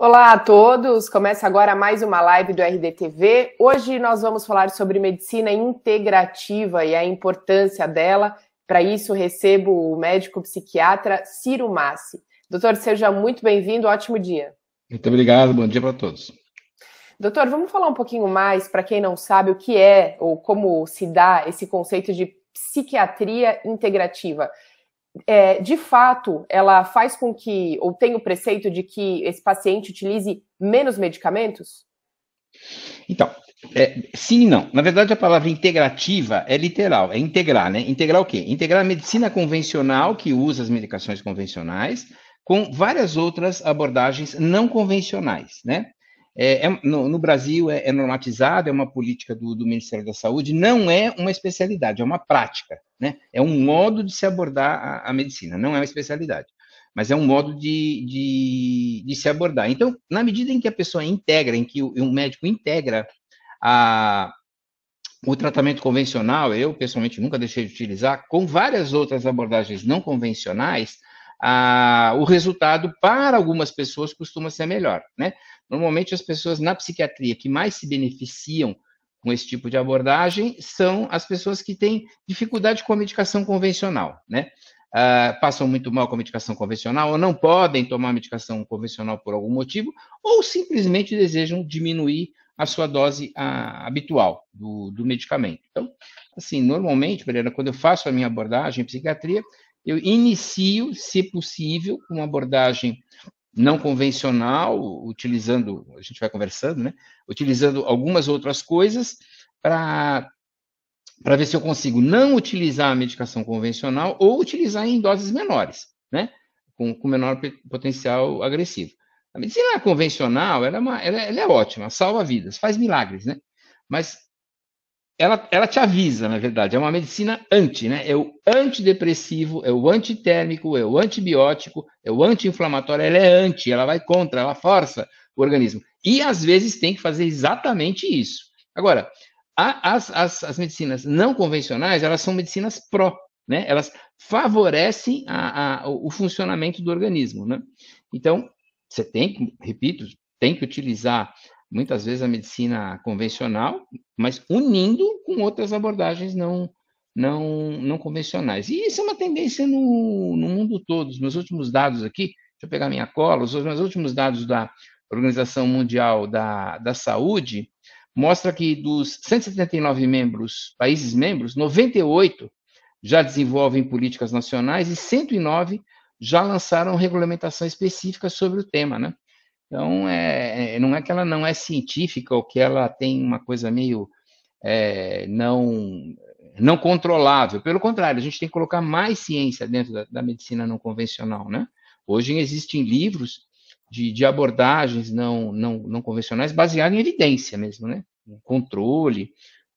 Olá a todos! Começa agora mais uma live do RDTV. Hoje nós vamos falar sobre medicina integrativa e a importância dela. Para isso, recebo o médico psiquiatra Ciro Massi. Doutor, seja muito bem-vindo, ótimo dia. Muito obrigado, bom dia para todos. Doutor, vamos falar um pouquinho mais, para quem não sabe, o que é ou como se dá esse conceito de psiquiatria integrativa é, de fato, ela faz com que, ou tem o preceito de que esse paciente utilize menos medicamentos? Então, é, sim e não. Na verdade, a palavra integrativa é literal, é integrar, né? Integrar o quê? Integrar a medicina convencional, que usa as medicações convencionais, com várias outras abordagens não convencionais, né? É, é, no, no, Brasil é, é, normatizado, é uma política do, do, Ministério da Saúde, não é uma especialidade, é uma prática, né? É um modo de se abordar a, a medicina, não é uma especialidade, mas é um modo de, de, de, se abordar. Então, na medida em que a pessoa integra, em que o, um médico integra a, o tratamento convencional, eu pessoalmente nunca deixei de utilizar, com várias outras abordagens não convencionais, o resultado para algumas pessoas costuma ser melhor, né? Normalmente, as pessoas na psiquiatria que mais se beneficiam com esse tipo de abordagem são as pessoas que têm dificuldade com a medicação convencional, né? Uh, passam muito mal com a medicação convencional, ou não podem tomar medicação convencional por algum motivo, ou simplesmente desejam diminuir a sua dose uh, habitual do, do, medicamento. Então, assim, normalmente, Pereira, quando eu faço a minha abordagem em psiquiatria, eu inicio, se possível, uma abordagem não convencional, utilizando, a gente vai conversando, né? Utilizando algumas outras coisas para para ver se eu consigo não utilizar a medicação convencional ou utilizar em doses menores, né? Com, com menor potencial agressivo. A medicina convencional, ela é, uma, ela, ela é ótima, salva vidas, faz milagres, né? Mas ela, ela te avisa, na verdade, é uma medicina anti, né? É o antidepressivo, é o antitérmico, é o antibiótico, é o anti-inflamatório, ela é anti, ela vai contra, ela força o organismo. E às vezes tem que fazer exatamente isso. Agora, a, as, as, as medicinas não convencionais, elas são medicinas pró, né? Elas favorecem a, a, o funcionamento do organismo, né? Então, você tem que, repito, tem que utilizar muitas vezes a medicina convencional, mas unindo com outras abordagens não, não, não convencionais. E isso é uma tendência no, no mundo todo. Os meus últimos dados aqui, deixa eu pegar minha cola, os meus últimos dados da Organização Mundial da, da Saúde mostra que dos 179 membros, países membros, 98 já desenvolvem políticas nacionais e 109 já lançaram regulamentação específica sobre o tema, né? Então, é, é, não é que ela não é científica ou que ela tem uma coisa meio é, não, não controlável. Pelo contrário, a gente tem que colocar mais ciência dentro da, da medicina não convencional, né? Hoje existem livros de, de abordagens não, não, não convencionais baseados em evidência mesmo, né? Um controle,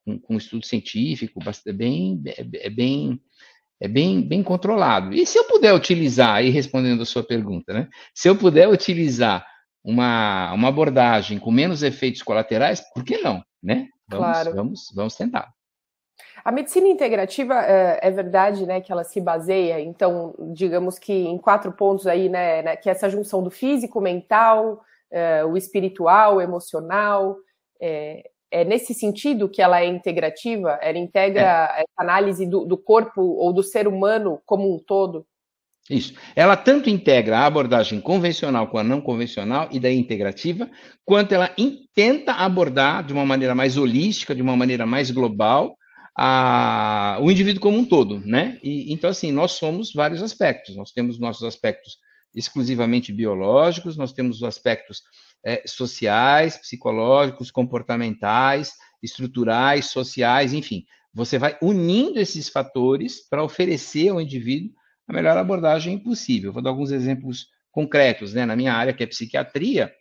com, com estudo científico, é bem, é, é bem, é bem, bem controlado. E se eu puder utilizar, aí respondendo a sua pergunta, né? Se eu puder utilizar uma, uma abordagem com menos efeitos colaterais, por que não, né? Vamos, claro. vamos, vamos tentar. A medicina integrativa é, é, verdade, né, que ela se baseia, então, digamos que em quatro pontos aí, né, né que é essa junção do físico, mental, é, o espiritual, o emocional, é, é, nesse sentido que ela é integrativa? Ela integra é. essa análise do, do corpo ou do ser humano como um todo? Isso. Ela tanto integra a abordagem convencional com a não convencional e da integrativa, quanto ela tenta abordar de uma maneira mais holística, de uma maneira mais global, a, o indivíduo como um todo, né? E, então, assim, nós somos vários aspectos. Nós temos nossos aspectos exclusivamente biológicos, nós temos os aspectos é, sociais, psicológicos, comportamentais, estruturais, sociais, enfim. Você vai unindo esses fatores para oferecer ao indivíduo a melhor abordagem possível. Vou dar alguns exemplos concretos, né? Na minha área, que é psiquiatria,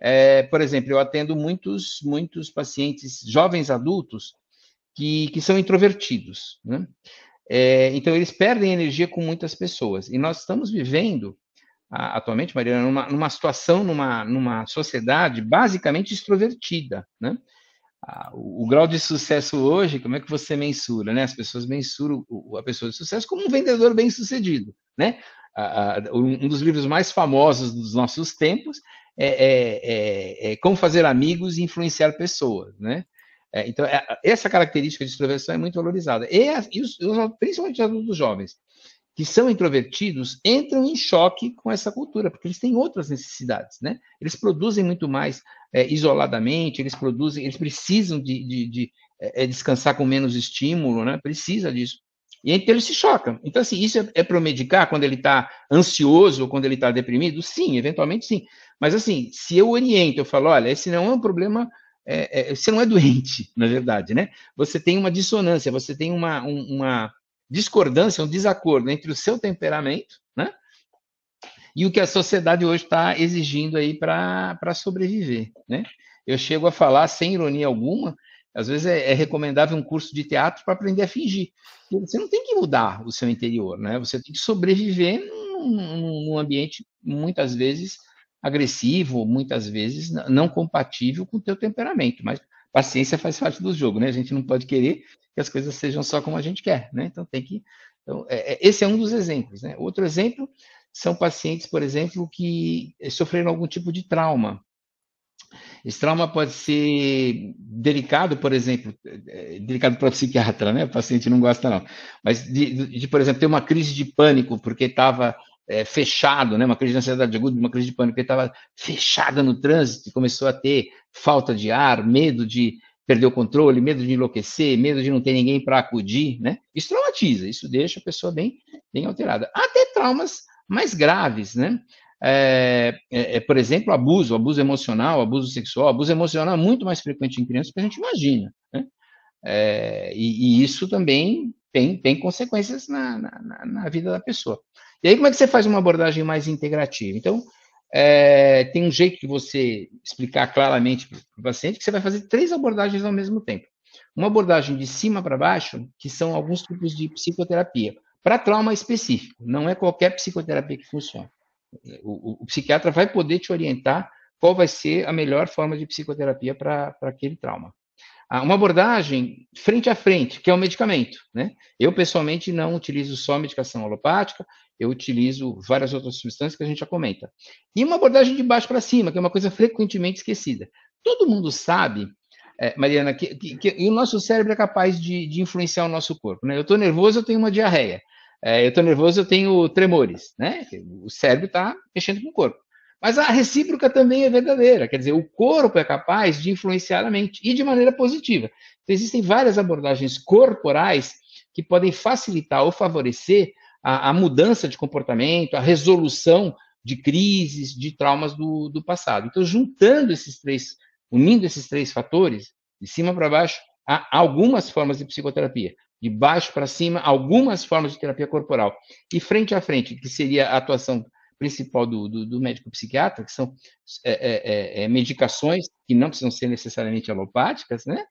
é, por exemplo, eu atendo muitos, muitos pacientes, jovens adultos, que, que são introvertidos, né? É, então, eles perdem energia com muitas pessoas. E nós estamos vivendo, atualmente, Mariana, numa, numa situação, numa, numa sociedade basicamente extrovertida, né? O, o, grau de sucesso hoje, como é que você mensura, né? As pessoas mensuram a pessoa de sucesso como um vendedor bem sucedido, né? um dos livros mais famosos dos nossos tempos é, é, é, é como fazer amigos e influenciar pessoas, né? É, então, é, essa característica de extroversão é muito valorizada. E, e os, principalmente os adultos jovens, que são introvertidos, entram em choque com essa cultura, porque eles têm outras necessidades, né? Eles produzem muito mais é, isoladamente, eles produzem, eles precisam de, de, de é, descansar com menos estímulo, né? Precisa disso. E então ele se choca. Então, assim, isso é, é para medicar quando ele está ansioso ou quando ele está deprimido? Sim, eventualmente sim. Mas, assim, se eu oriento, eu falo, olha, esse não é um problema é, é, você não é doente, na verdade, né? Você tem uma dissonância, você tem uma, um, uma discordância, um desacordo entre o seu temperamento, né? E o que a sociedade hoje está exigindo aí para sobreviver, né? Eu chego a falar, sem ironia alguma, às vezes é, é recomendável um curso de teatro para aprender a fingir. Você não tem que mudar o seu interior, né? Você tem que sobreviver num, num ambiente, muitas vezes, agressivo, muitas vezes não compatível com o teu temperamento, mas paciência faz parte do jogo, né? A gente não pode querer que as coisas sejam só como a gente quer, né? Então tem que. Então, é, é esse é um dos exemplos, né? Outro exemplo são pacientes, por exemplo, que sofreram algum tipo de trauma. Esse trauma pode ser delicado, por exemplo, é, delicado para o psiquiatra, né? O paciente não gosta, não. Mas de, de, por exemplo, ter uma crise de pânico porque estava é, fechado, né, uma crise de ansiedade aguda, uma crise de pânico, ele estava fechada no trânsito, começou a ter falta de ar, medo de perder o controle, medo de enlouquecer, medo de não ter ninguém para acudir, né? Isso traumatiza, isso deixa a pessoa bem, bem alterada. Até traumas mais graves, né? É, é, é por exemplo, abuso, abuso emocional, abuso sexual, abuso emocional é muito mais frequente em crianças do que a gente imagina, né? É, e, e, isso também tem, tem consequências na, na, na vida da pessoa. E aí, como é que você faz uma abordagem mais integrativa? Então, é, tem um jeito de você explicar claramente para o paciente que você vai fazer três abordagens ao mesmo tempo. Uma abordagem de cima para baixo, que são alguns tipos de psicoterapia, para trauma específico. Não é qualquer psicoterapia que funciona. O, o, o, psiquiatra vai poder te orientar qual vai ser a melhor forma de psicoterapia para aquele trauma. Ah, uma abordagem frente a frente, que é o medicamento. Né? Eu, pessoalmente, não utilizo só medicação alopática, eu utilizo várias outras substâncias que a gente já comenta. E uma abordagem de baixo para cima, que é uma coisa frequentemente esquecida. Todo mundo sabe, é, Mariana, que, que, que, o nosso cérebro é capaz de, de influenciar o nosso corpo. Né? Eu estou nervoso, eu tenho uma diarreia. É, eu estou nervoso, eu tenho tremores. Né? O cérebro está mexendo com o corpo. Mas a recíproca também é verdadeira, quer dizer, o corpo é capaz de influenciar a mente e de maneira positiva. Então, existem várias abordagens corporais que podem facilitar ou favorecer a, a mudança de comportamento, a resolução de crises, de traumas do, do passado. Então, juntando esses três, unindo esses três fatores, de cima para baixo, há algumas formas de psicoterapia. De baixo para cima, algumas formas de terapia corporal. E frente a frente, que seria a atuação principal do, do, do médico psiquiatra, que são é, é, é, é medicações que não precisam ser necessariamente alopáticas, né?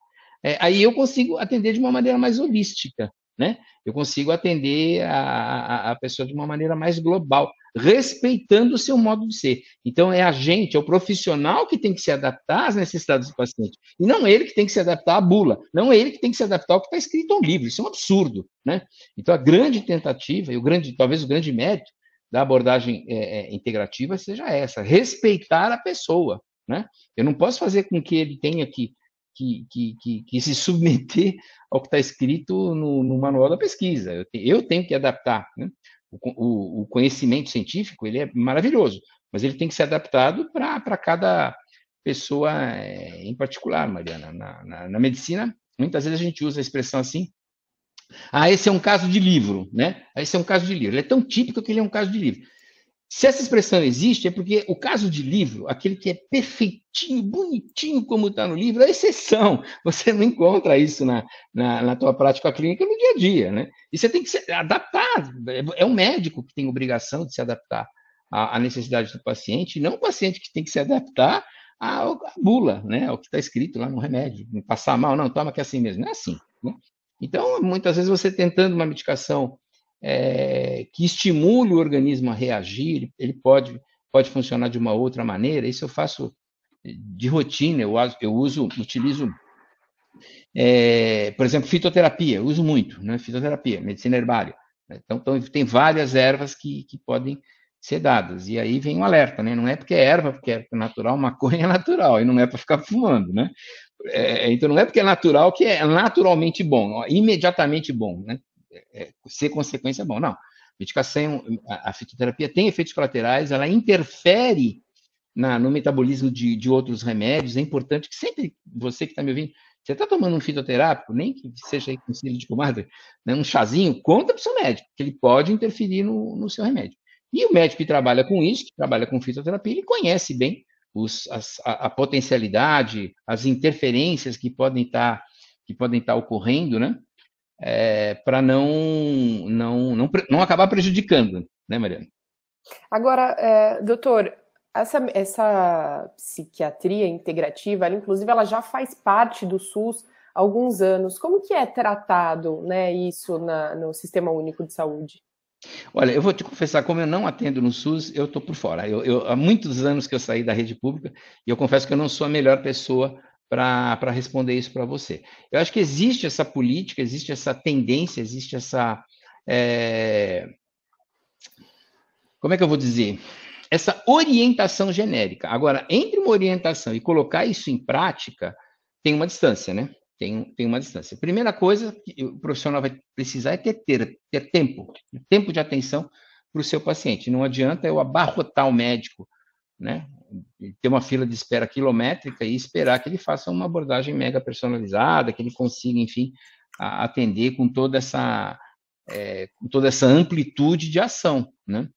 É, aí eu consigo atender de uma maneira mais holística, né? Eu consigo atender a, a, a, pessoa de uma maneira mais global, respeitando o seu modo de ser. Então, é a gente, é o profissional que tem que se adaptar às necessidades do paciente, e não ele que tem que se adaptar à bula, não ele que tem que se adaptar ao que está escrito no livro. Isso é um absurdo, né? Então, a grande tentativa, e o grande, talvez o grande mérito da abordagem é, é, integrativa seja essa, respeitar a pessoa, né? Eu não posso fazer com que ele tenha que que, que, que, que se submeter ao que está escrito no, no, manual da pesquisa. Eu, te, eu tenho que adaptar. Né? O, o, o, conhecimento científico ele é maravilhoso, mas ele tem que ser adaptado para cada pessoa é, em particular, Mariana. Na, na, na, medicina, muitas vezes a gente usa a expressão assim. Ah, esse é um caso de livro, né? Esse é um caso de livro. Ele é tão típico que ele é um caso de livro. Se essa expressão existe, é porque o caso de livro, aquele que é perfeitinho, bonitinho como está no livro, é exceção. Você não encontra isso na, na, na, tua prática clínica no dia a dia, né? E você tem que se adaptar. É o médico que tem obrigação de se adaptar à, à necessidade do paciente, não o paciente que tem que se adaptar à, à bula, né? Ao que está escrito lá no remédio. Passar mal, não, toma que é assim mesmo. Não é assim, né? Então, muitas vezes você tentando uma medicação é, que estimule o organismo a reagir, ele pode, pode funcionar de uma outra maneira. Isso eu faço de rotina, eu, eu uso, utilizo, é, por exemplo, fitoterapia, eu uso muito, né? fitoterapia, medicina herbária. Então, então, tem várias ervas que, que podem ser dadas. E aí vem um alerta, né? Não é porque é erva, porque é natural, maconha é natural, e não é para ficar fumando, né? É, então não é porque é natural que é naturalmente bom, imediatamente bom, né? É, ser consequência bom. Não. Medicação, a, a fitoterapia tem efeitos colaterais, ela interfere na, no metabolismo de, de outros remédios. É importante que sempre você que está me ouvindo, você está tomando um fitoterápico, nem que seja aí com de comadre, né, um chazinho, conta para o seu médico, que ele pode interferir no, no seu remédio. E o médico que trabalha com isso, que trabalha com fitoterapia, ele conhece bem os, as, a, a, potencialidade, as interferências que podem estar tá, que podem estar tá ocorrendo, né? É, para não, não, não, não acabar prejudicando, né, Mariana? Agora, é, doutor, essa, essa psiquiatria integrativa, ela, inclusive, ela já faz parte do SUS há alguns anos. Como que é tratado né, isso na, no Sistema Único de Saúde? Olha, eu vou te confessar, como eu não atendo no SUS, eu estou por fora. Eu, eu, há muitos anos que eu saí da rede pública e eu confesso que eu não sou a melhor pessoa para responder isso para você. Eu acho que existe essa política, existe essa tendência, existe essa. É... Como é que eu vou dizer? Essa orientação genérica. Agora, entre uma orientação e colocar isso em prática, tem uma distância, né? Tem, tem uma distância. Primeira coisa que o profissional vai precisar é ter, ter, ter tempo, tempo de atenção para o seu paciente. Não adianta eu abarrotar o médico, né? Ter uma fila de espera quilométrica e esperar que ele faça uma abordagem mega personalizada, que ele consiga, enfim, atender com toda essa, é, com toda essa amplitude de ação, né?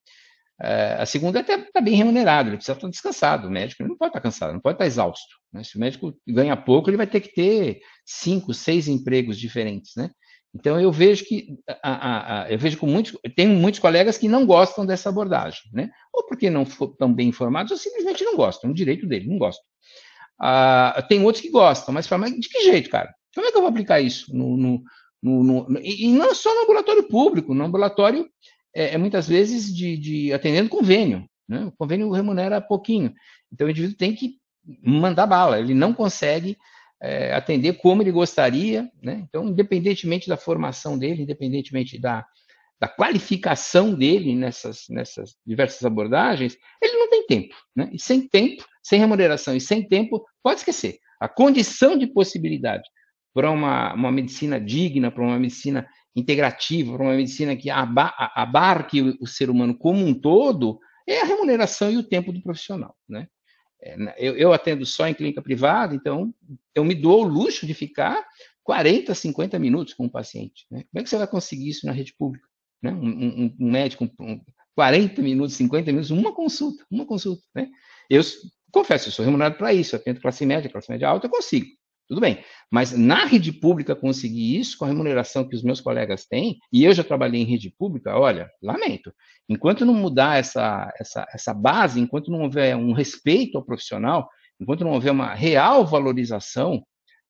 É, a segunda é até está bem remunerado, ele precisa estar descansado. O médico não pode estar cansado, não pode estar exausto. Né? Se o médico ganha pouco, ele vai ter que ter cinco, seis empregos diferentes, né? Então eu vejo que a, a, a, eu vejo com muitos, tenho muitos colegas que não gostam dessa abordagem, né? Ou porque não estão bem informados, ou simplesmente não gostam, é um direito dele, não gostam. Ah, tem outros que gostam, mas falam, mas de que jeito, cara? Como é que eu vou aplicar isso no, no, no, no e não só no ambulatório público, no ambulatório é, é muitas vezes de, de, atendendo convênio. Né? O convênio remunera pouquinho. Então o indivíduo tem que mandar bala, ele não consegue é, atender como ele gostaria. Né? Então, independentemente da formação dele, independentemente da, da qualificação dele nessas, nessas diversas abordagens, ele não tem tempo. Né? E sem tempo, sem remuneração e sem tempo, pode esquecer. A condição de possibilidade para uma, uma medicina digna, para uma medicina integrativa, para uma medicina que abarque o ser humano como um todo, é a remuneração e o tempo do profissional, né? É, eu, eu, atendo só em clínica privada, então eu me dou o luxo de ficar 40, 50 minutos com o paciente. Né? Como é que você vai conseguir isso na rede pública? Né? Um, um, um médico, um, 40 minutos, 50 minutos, uma consulta, uma consulta. Né? Eu confesso, eu sou remunerado para isso, eu atendo classe média, classe média alta, eu consigo. Tudo bem. Mas na rede pública conseguir isso com a remuneração que os meus colegas têm, e eu já trabalhei em rede pública, olha, lamento. Enquanto não mudar essa, essa, essa base, enquanto não houver um respeito ao profissional, enquanto não houver uma real valorização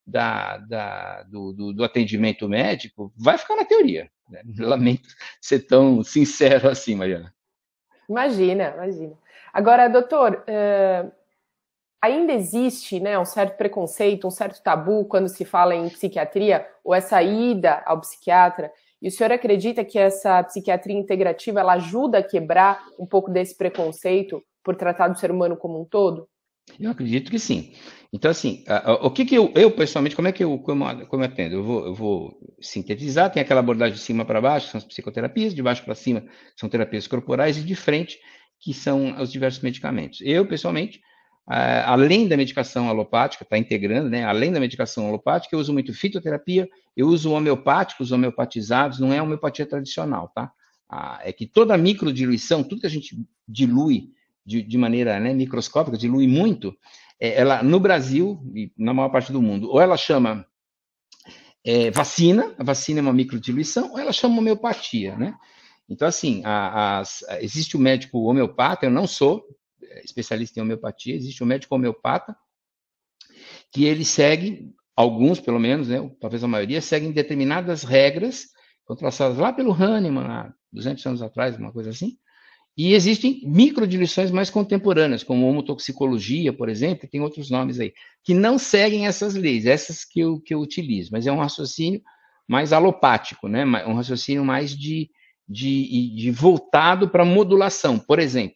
da, da, do, do, do, atendimento médico, vai ficar na teoria. Né? Lamento ser tão sincero assim, Mariana. Imagina, imagina. Agora, doutor, uh, ainda existe né, um certo preconceito, um certo tabu quando se fala em psiquiatria, ou essa ida ao psiquiatra, e o senhor acredita que essa psiquiatria integrativa ela ajuda a quebrar um pouco desse preconceito por tratar do ser humano como um todo? Eu acredito que sim. Então, assim, o que, que eu, eu, pessoalmente, como é que eu, como, como eu atendo? Eu vou, eu vou sintetizar, tem aquela abordagem de cima para baixo, são as psicoterapias, de baixo para cima são terapias corporais, e de frente, que são os diversos medicamentos. Eu, pessoalmente, além da medicação alopática, está integrando, né? Além da medicação alopática, eu uso muito fitoterapia, eu uso homeopáticos, homeopatizados, não é homeopatia tradicional, tá? Ah, é que toda microdiluição, tudo que a gente dilui de, de maneira né, microscópica, dilui muito, é, ela no Brasil e na maior parte do mundo, ou ela chama é, vacina, a vacina é uma microdiluição, ou ela chama homeopatia, né? Então, assim, a, a, existe o médico homeopata, eu não sou, especialista em homeopatia, existe um médico homeopata que ele segue, alguns pelo menos, né, talvez a maioria, seguem determinadas regras, traçadas lá pelo Hahnemann, há 200 anos atrás, uma coisa assim, e existem microdiluições mais contemporâneas, como homotoxicologia, por exemplo, tem outros nomes aí, que não seguem essas leis, essas que eu, que eu utilizo, mas é um raciocínio mais alopático, né? um raciocínio mais de, de, de voltado para modulação. Por exemplo,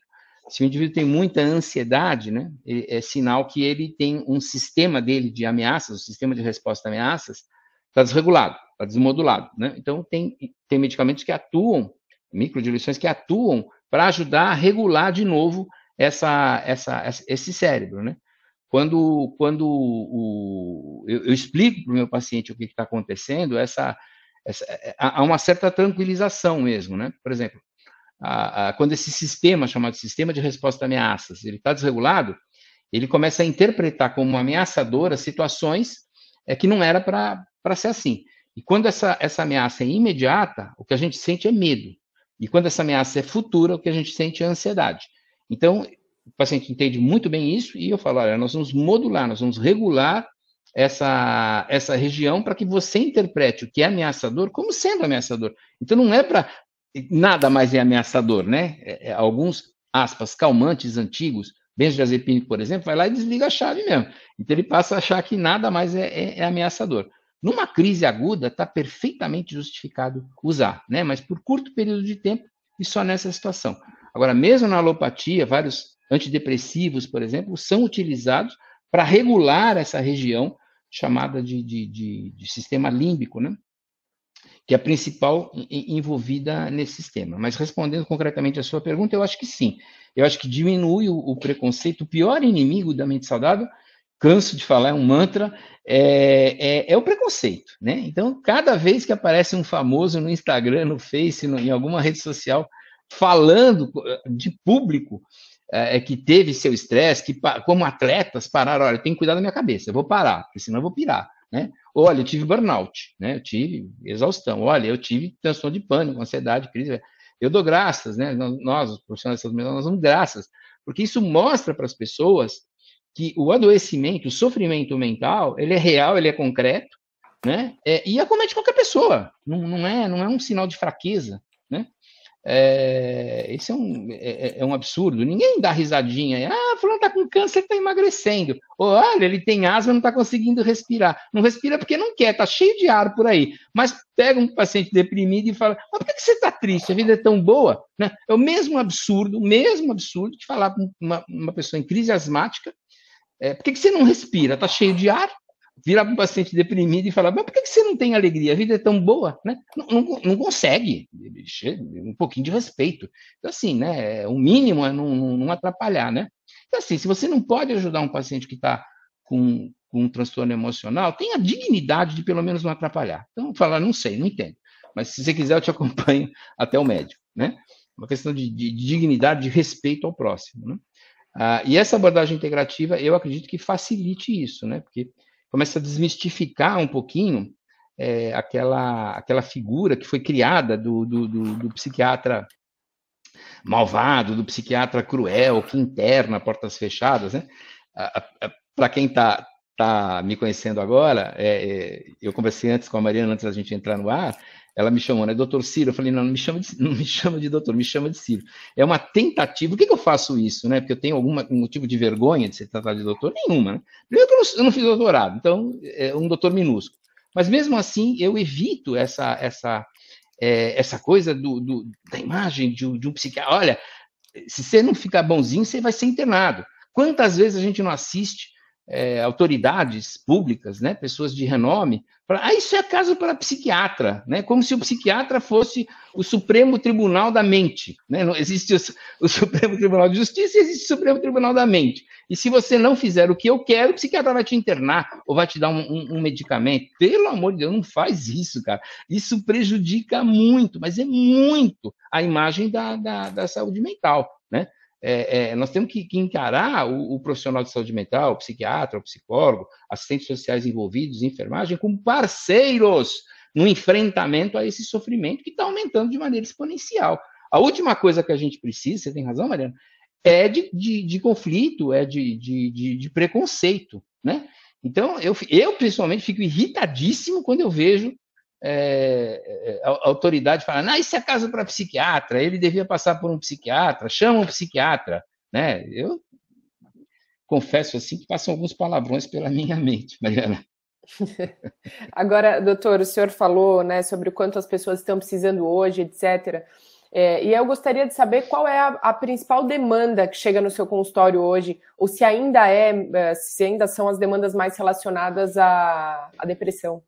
se o indivíduo tem muita ansiedade, né, é sinal que ele tem um sistema dele de ameaças, o um sistema de resposta a ameaças, está desregulado, está desmodulado. Né? Então, tem, tem medicamentos que atuam, microdiluições que atuam para ajudar a regular de novo essa, essa, esse cérebro. Né? Quando, quando o, eu, eu explico para o meu paciente o que está acontecendo, essa, essa, há uma certa tranquilização mesmo. Né? Por exemplo, a, a, quando esse sistema, chamado sistema de resposta a ameaças, ele está desregulado, ele começa a interpretar como ameaçadora situações é, que não era para ser assim. E quando essa, essa ameaça é imediata, o que a gente sente é medo. E quando essa ameaça é futura, o que a gente sente é ansiedade. Então, o paciente entende muito bem isso e eu falo, olha, nós vamos modular, nós vamos regular essa, essa região para que você interprete o que é ameaçador como sendo ameaçador. Então, não é para nada mais é ameaçador, né? É, é, alguns, aspas, calmantes antigos, benzodiazepínico, por exemplo, vai lá e desliga a chave mesmo. Então ele passa a achar que nada mais é, é, é ameaçador. Numa crise aguda, está perfeitamente justificado usar, né? Mas por curto período de tempo e só nessa situação. Agora, mesmo na alopatia, vários antidepressivos, por exemplo, são utilizados para regular essa região chamada de, de, de, de sistema límbico, né? Que é a principal envolvida nesse sistema. Mas respondendo concretamente a sua pergunta, eu acho que sim. Eu acho que diminui o, o preconceito. O pior inimigo da mente saudável, canso de falar, é um mantra, é, é, é, o preconceito. Né? Então, cada vez que aparece um famoso no Instagram, no Face, no, em alguma rede social, falando de público é, que teve seu estresse, que como atletas pararam, olha, tem que cuidar da minha cabeça, eu vou parar, porque senão eu vou pirar. Né? Olha, eu tive burnout, né? Eu tive exaustão. Olha, eu tive transtorno de pânico, ansiedade, crise. Eu dou graças, né? Nós, os profissionais de saúde nós damos graças, porque isso mostra para as pessoas que o adoecimento, o sofrimento mental, ele é real, ele é concreto, né? É, e acomete qualquer pessoa. Não, não, é, não é um sinal de fraqueza? É, esse é um, é, é, é, um absurdo. Ninguém dá risadinha. Ah, fulano está com câncer, está emagrecendo. Ou, olha, ele tem asma, não está conseguindo respirar. Não respira porque não quer, está cheio de ar por aí. Mas pega um paciente deprimido e fala: Mas por que você está triste? A vida é tão boa. Né? É o mesmo absurdo, o mesmo absurdo de falar para uma, uma, pessoa em crise asmática: é, Por que, que você não respira? Está cheio de ar? Virar para um paciente deprimido e falar, mas por que você não tem alegria? A vida é tão boa, né? Não, não, não consegue. Um pouquinho de respeito. Então, assim, né? O mínimo é não, não atrapalhar, né? Então, assim, se você não pode ajudar um paciente que está com, com um transtorno emocional, tenha a dignidade de pelo menos não atrapalhar. Então, falar, não sei, não entendo. Mas se você quiser, eu te acompanho até o médico, né? Uma questão de, de, de dignidade, de respeito ao próximo, né? Ah, e essa abordagem integrativa, eu acredito que facilite isso, né? Porque começa a desmistificar um pouquinho é, aquela, aquela figura que foi criada do, do, do, do psiquiatra malvado, do psiquiatra cruel, que interna portas fechadas, né? Para quem está tá me conhecendo agora, é, é, eu conversei antes com a Mariana, antes da gente entrar no ar, ela me chamou, né? Doutor Ciro. Eu falei, não, não me chama de, não me chama de doutor, me chama de Ciro. É uma tentativa. Por que, que eu faço isso, né? Porque eu tenho algum motivo de vergonha de ser tratado de doutor? Nenhuma, né? Primeiro que eu não, eu não fiz doutorado, então é um doutor minúsculo. Mas mesmo assim, eu evito essa, essa, é, essa coisa do, do, da imagem de, de um psiquiatra. Olha, se você não ficar bonzinho, você vai ser internado. Quantas vezes a gente não assiste é, autoridades públicas, né, pessoas de renome, falar, ah, isso é caso para psiquiatra, né, como se o psiquiatra fosse o Supremo Tribunal da Mente. Né, não existe o, o Supremo Tribunal de Justiça, existe o Supremo Tribunal da Mente. E se você não fizer o que eu quero, o psiquiatra vai te internar ou vai te dar um, um, um medicamento. Pelo amor de Deus, não faz isso, cara. Isso prejudica muito, mas é muito a imagem da, da, da saúde mental, né? É, é, nós temos que, que encarar o, o, profissional de saúde mental, o psiquiatra, o psicólogo, assistentes sociais envolvidos, enfermagem, como parceiros no enfrentamento a esse sofrimento que está aumentando de maneira exponencial. A última coisa que a gente precisa, você tem razão, Mariana, é de, de, de conflito, é de, de, de, preconceito, né? Então, eu, eu, pessoalmente, fico irritadíssimo quando eu vejo é, é, a, autoridade fala, não, isso é caso para psiquiatra, ele devia passar por um psiquiatra, chama um psiquiatra, né? Eu confesso assim que passam alguns palavrões pela minha mente, Mariana. Agora, doutor, o senhor falou né, sobre o quanto as pessoas estão precisando hoje, etc. É, e eu gostaria de saber qual é a, a, principal demanda que chega no seu consultório hoje, ou se ainda é, é se ainda são as demandas mais relacionadas à, à depressão.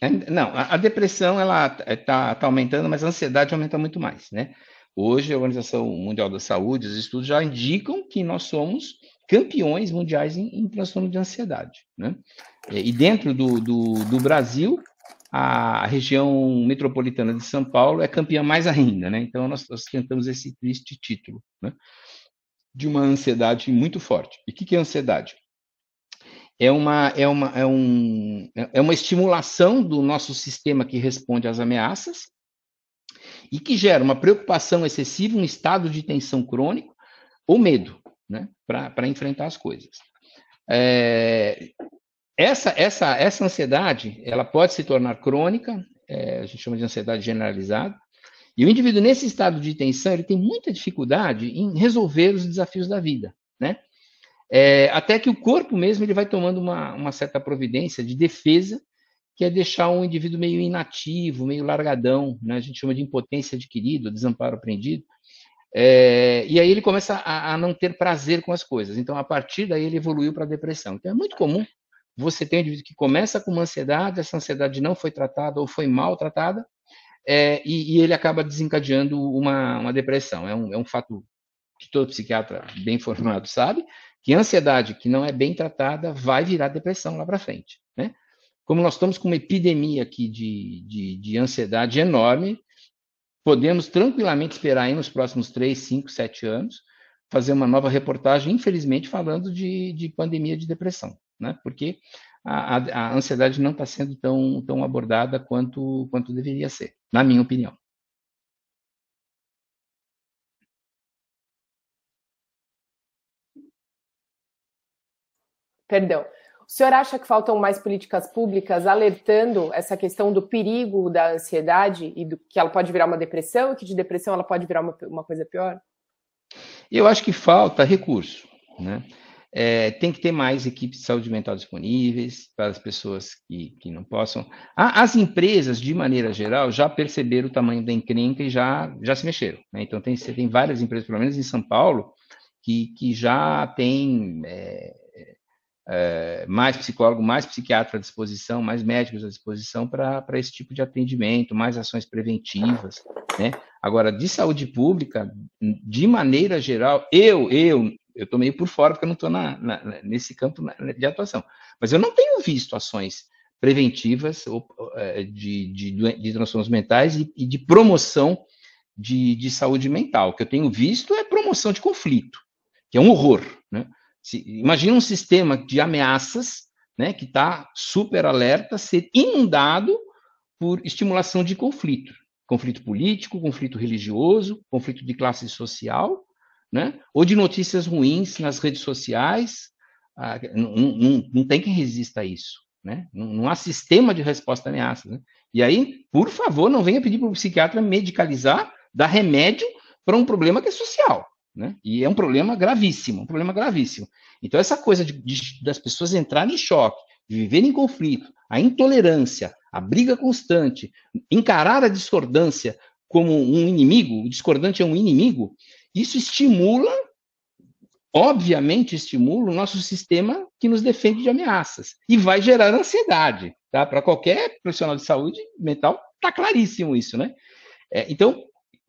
É, não, a, depressão ela está tá aumentando, mas a ansiedade aumenta muito mais, né? Hoje a Organização Mundial da Saúde, os estudos já indicam que nós somos campeões mundiais em, em transtorno de ansiedade, né? E dentro do, do, do Brasil, a região metropolitana de São Paulo é campeã mais ainda, né? Então nós, nós tentamos esse triste título, né? De uma ansiedade muito forte. E o que, que é ansiedade? É uma, é, uma, é, um, é uma estimulação do nosso sistema que responde às ameaças e que gera uma preocupação excessiva, um estado de tensão crônico ou medo, né? Para enfrentar as coisas. É, essa, essa, essa ansiedade, ela pode se tornar crônica, é, a gente chama de ansiedade generalizada, e o indivíduo nesse estado de tensão, ele tem muita dificuldade em resolver os desafios da vida, né? É, até que o corpo mesmo ele vai tomando uma, uma certa providência de defesa, que é deixar um indivíduo meio inativo, meio largadão, né? a gente chama de impotência adquirida, desamparo aprendido, é, e aí ele começa a, a, não ter prazer com as coisas. Então, a partir daí, ele evoluiu para a depressão. Então, é muito comum você ter um indivíduo que começa com uma ansiedade, essa ansiedade não foi tratada ou foi mal tratada, é, e, e, ele acaba desencadeando uma, uma depressão. É um, é um fato que todo psiquiatra bem informado sabe, que ansiedade que não é bem tratada vai virar depressão lá para frente. Né? Como nós estamos com uma epidemia aqui de, de, de ansiedade enorme, podemos tranquilamente esperar aí nos próximos 3, 5, 7 anos fazer uma nova reportagem, infelizmente, falando de, de pandemia de depressão né? Porque a, a, a ansiedade não está sendo tão, tão abordada quanto, quanto deveria ser, na minha opinião. Perdão. O senhor acha que faltam mais políticas públicas alertando essa questão do perigo da ansiedade e do que ela pode virar uma depressão e que de depressão ela pode virar uma, uma coisa pior? Eu acho que falta recurso, né? É, tem que ter mais equipes de saúde mental disponíveis para as pessoas que, que não possam. as empresas, de maneira geral, já perceberam o tamanho da encrenca e já, já se mexeram. Né? Então, tem, tem várias empresas, pelo menos em São Paulo, que, que já tem é, é, mais psicólogo, mais psiquiatra à disposição, mais médicos à disposição para esse tipo de atendimento, mais ações preventivas. Né? Agora, de saúde pública, de maneira geral, eu, eu eu estou meio por fora porque eu não estou nesse campo de atuação. Mas eu não tenho visto ações preventivas ou, é, de, de, de, transtornos mentais e, e de promoção de, de, saúde mental. O que eu tenho visto é promoção de conflito, que é um horror. Né? Se, imagina um sistema de ameaças né, que está super alerta ser inundado por estimulação de conflito. Conflito político, conflito religioso, conflito de classe social, né? ou de notícias ruins nas redes sociais. Ah, não, não, não, tem quem resista a isso. Né? Não, não, há sistema de resposta a ameaças. Né? E aí, por favor, não venha pedir para o psiquiatra medicalizar, dar remédio para um problema que é social. Né? E é um problema gravíssimo, um problema gravíssimo. Então, essa coisa de, de, das pessoas entrarem em choque, viverem em conflito, a intolerância, a briga constante, encarar a discordância como um inimigo, o discordante é um inimigo, isso estimula, obviamente estimula o nosso sistema que nos defende de ameaças e vai gerar ansiedade, tá? Para qualquer profissional de saúde mental, tá claríssimo isso, né? É, então,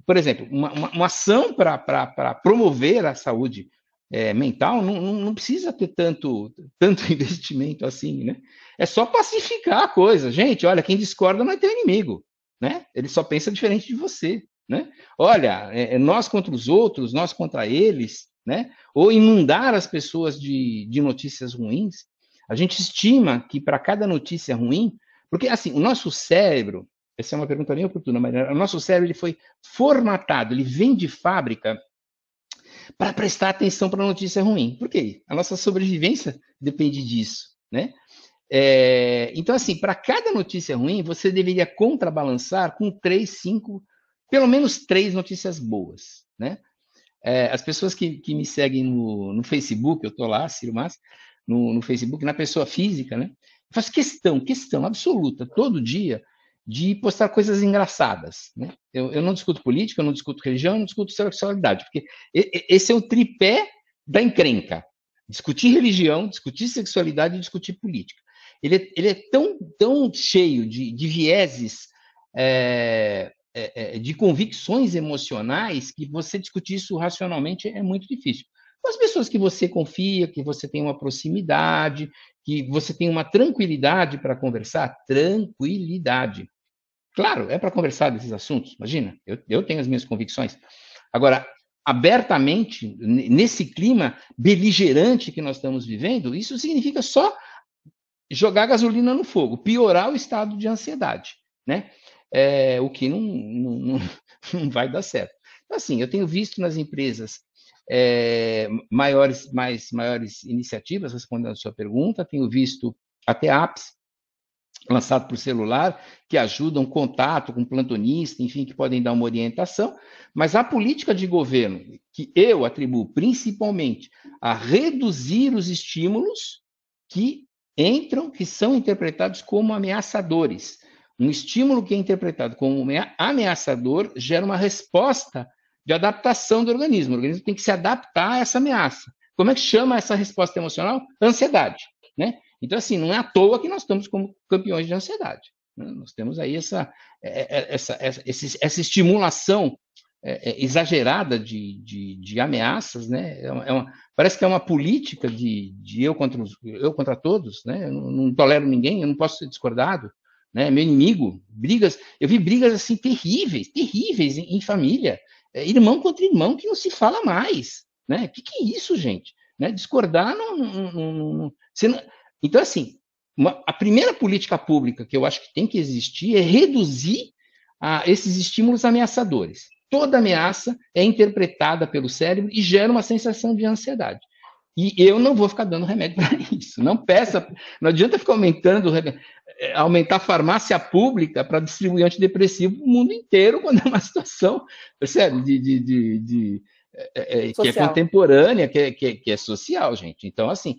por exemplo, uma, uma, uma ação para promover a saúde é, mental não, não, não, precisa ter tanto, tanto investimento assim, né? É só pacificar a coisa. Gente, olha, quem discorda não é teu inimigo, né? Ele só pensa diferente de você. Né? Olha, é, é nós contra os outros, nós contra eles, né? ou inundar as pessoas de, de notícias ruins. A gente estima que para cada notícia ruim, porque assim, o nosso cérebro, essa é uma pergunta bem oportuna, mas o nosso cérebro ele foi formatado, ele vem de fábrica para prestar atenção para notícia ruim. Por quê? A nossa sobrevivência depende disso, né? É, então, assim, para cada notícia ruim, você deveria contrabalançar com três, cinco pelo menos três notícias boas, né? É, as pessoas que, que me seguem no, no Facebook, eu estou lá, Ciro Massa, no, no, Facebook, na pessoa física, né? faço questão, questão absoluta, todo dia, de postar coisas engraçadas. Né? Eu, eu, não discuto política, eu não discuto religião, eu não discuto sexualidade, porque esse é o tripé da encrenca. Discutir religião, discutir sexualidade e discutir política. Ele é, ele é tão, tão cheio de, de vieses, é, é, é de convicções emocionais, que você discutir isso racionalmente é muito difícil. Com as pessoas que você confia, que você tem uma proximidade, que você tem uma tranquilidade para conversar, tranquilidade. Claro, é para conversar desses assuntos, imagina, eu, eu tenho as minhas convicções. Agora, abertamente, nesse clima beligerante que nós estamos vivendo, isso significa só jogar gasolina no fogo, piorar o estado de ansiedade, né? É, o que não, não, não, vai dar certo. Então, assim, eu tenho visto nas empresas é, maiores, mais, maiores iniciativas, respondendo a sua pergunta, tenho visto até apps lançado por celular, que ajudam contato com plantonista, enfim, que podem dar uma orientação, mas a política de governo, que eu atribuo principalmente a reduzir os estímulos que entram, que são interpretados como ameaçadores. Um estímulo que é interpretado como ameaçador gera uma resposta de adaptação do organismo. O organismo tem que se adaptar a essa ameaça. Como é que chama essa resposta emocional? Ansiedade, né? Então, assim, não é à toa que nós estamos como campeões de ansiedade. Né? Nós temos aí essa, é, é, essa, essa, essa estimulação é, é, exagerada de, de, de, ameaças, né? É uma, é parece que é uma política de, de eu, contra os, eu contra todos, né? Eu não, não, tolero ninguém, eu não posso ser discordado, né? Meu inimigo, brigas, eu vi brigas assim terríveis, terríveis em, em família, irmão contra irmão que não se fala mais, né? Que, que é isso, gente? Né? Discordar não, não, não, não, então, assim, uma, a primeira política pública que eu acho que tem que existir é reduzir a, esses estímulos ameaçadores. Toda ameaça é interpretada pelo cérebro e gera uma sensação de ansiedade. E eu não vou ficar dando remédio para isso. Não peça, não adianta ficar aumentando, eh, aumentar a farmácia pública para distribuir antidepressivo no mundo inteiro, quando é uma situação, percebe, de, de, de, de é, é, que é contemporânea, que é, que, que é social, gente. Então, assim,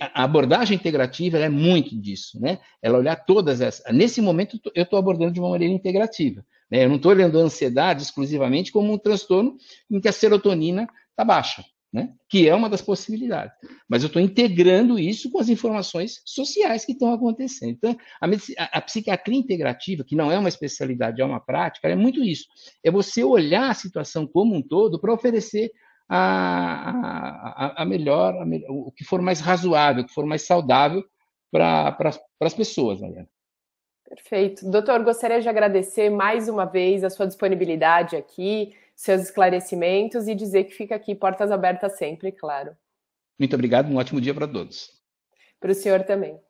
a abordagem integrativa é muito disso, né? Ela olhar todas essas. Nesse momento, eu estou abordando de uma maneira integrativa. Né? Eu não estou olhando a ansiedade exclusivamente como um transtorno em que a serotonina está baixa, né? que é uma das possibilidades. Mas eu estou integrando isso com as informações sociais que estão acontecendo. Então, a, a, a, psiquiatria integrativa, que não é uma especialidade, é uma prática, é muito isso. É você olhar a situação como um todo para oferecer a, a, a, melhor, a o que for mais razoável, o que for mais saudável para pra, as pessoas, Mariana. Perfeito. Doutor, gostaria de agradecer mais uma vez a sua disponibilidade aqui, seus esclarecimentos e dizer que fica aqui portas abertas sempre, claro. Muito obrigado, um ótimo dia para todos. Para o senhor também.